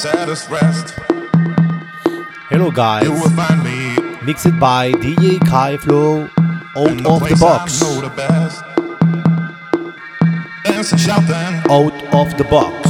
saddest rest. Hello guys, mixed by DJ Kay Flow out the of the box. The out of the box.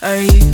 Are you?